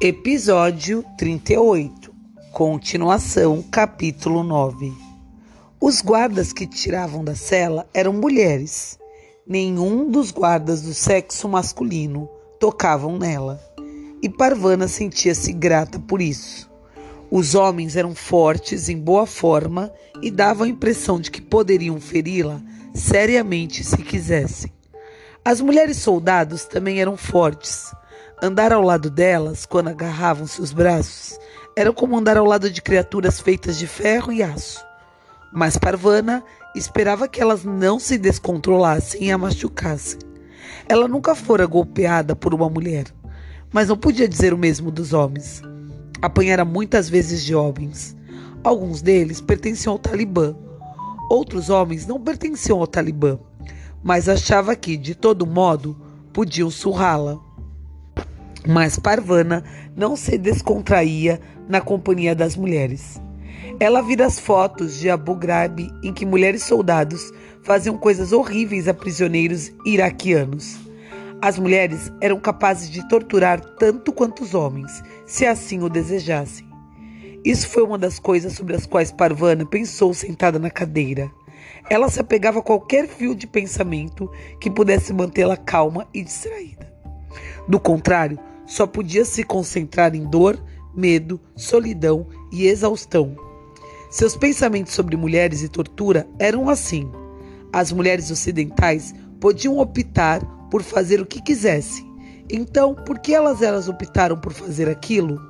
Episódio 38 Continuação, capítulo 9 Os guardas que tiravam da cela eram mulheres. Nenhum dos guardas do sexo masculino tocavam nela. E Parvana sentia-se grata por isso. Os homens eram fortes, em boa forma e davam a impressão de que poderiam feri-la seriamente se quisessem. As mulheres soldados também eram fortes Andar ao lado delas, quando agarravam seus braços, era como andar ao lado de criaturas feitas de ferro e aço. Mas Parvana esperava que elas não se descontrolassem e a machucassem. Ela nunca fora golpeada por uma mulher, mas não podia dizer o mesmo dos homens. Apanhara muitas vezes de homens. Alguns deles pertenciam ao Talibã. Outros homens não pertenciam ao Talibã, mas achava que, de todo modo, podiam surrá-la. Mas Parvana não se descontraía na companhia das mulheres. Ela vira as fotos de Abu Ghraib em que mulheres soldados faziam coisas horríveis a prisioneiros iraquianos. As mulheres eram capazes de torturar tanto quanto os homens, se assim o desejassem. Isso foi uma das coisas sobre as quais Parvana pensou sentada na cadeira. Ela se apegava a qualquer fio de pensamento que pudesse mantê-la calma e distraída. Do contrário, só podia se concentrar em dor, medo, solidão e exaustão. Seus pensamentos sobre mulheres e tortura eram assim. As mulheres ocidentais podiam optar por fazer o que quisessem. Então, por que elas, elas optaram por fazer aquilo?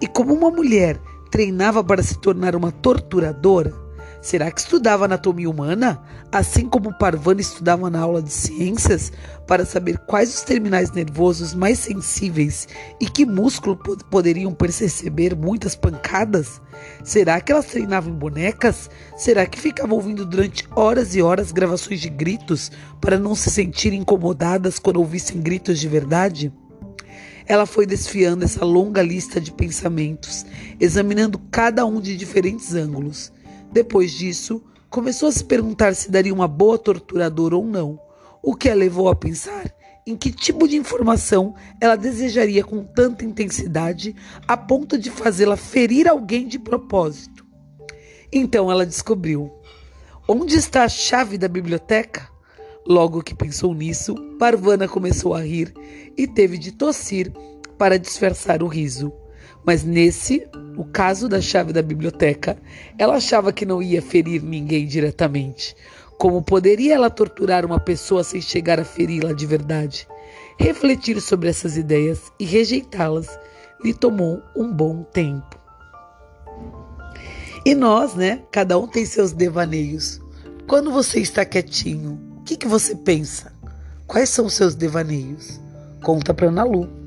E como uma mulher treinava para se tornar uma torturadora, Será que estudava anatomia humana, assim como Parvana estudava na aula de ciências, para saber quais os terminais nervosos mais sensíveis e que músculo poderiam perceber muitas pancadas? Será que elas treinavam bonecas? Será que ficavam ouvindo durante horas e horas gravações de gritos para não se sentirem incomodadas quando ouvissem gritos de verdade? Ela foi desfiando essa longa lista de pensamentos, examinando cada um de diferentes ângulos. Depois disso, começou a se perguntar se daria uma boa torturadora ou não, o que a levou a pensar em que tipo de informação ela desejaria com tanta intensidade a ponto de fazê-la ferir alguém de propósito. Então ela descobriu. Onde está a chave da biblioteca? Logo que pensou nisso, Parvana começou a rir e teve de tossir para disfarçar o riso. Mas nesse, o caso da chave da biblioteca, ela achava que não ia ferir ninguém diretamente. Como poderia ela torturar uma pessoa sem chegar a feri-la de verdade? Refletir sobre essas ideias e rejeitá-las lhe tomou um bom tempo. E nós, né? Cada um tem seus devaneios. Quando você está quietinho, o que, que você pensa? Quais são os seus devaneios? Conta para Ana Lu.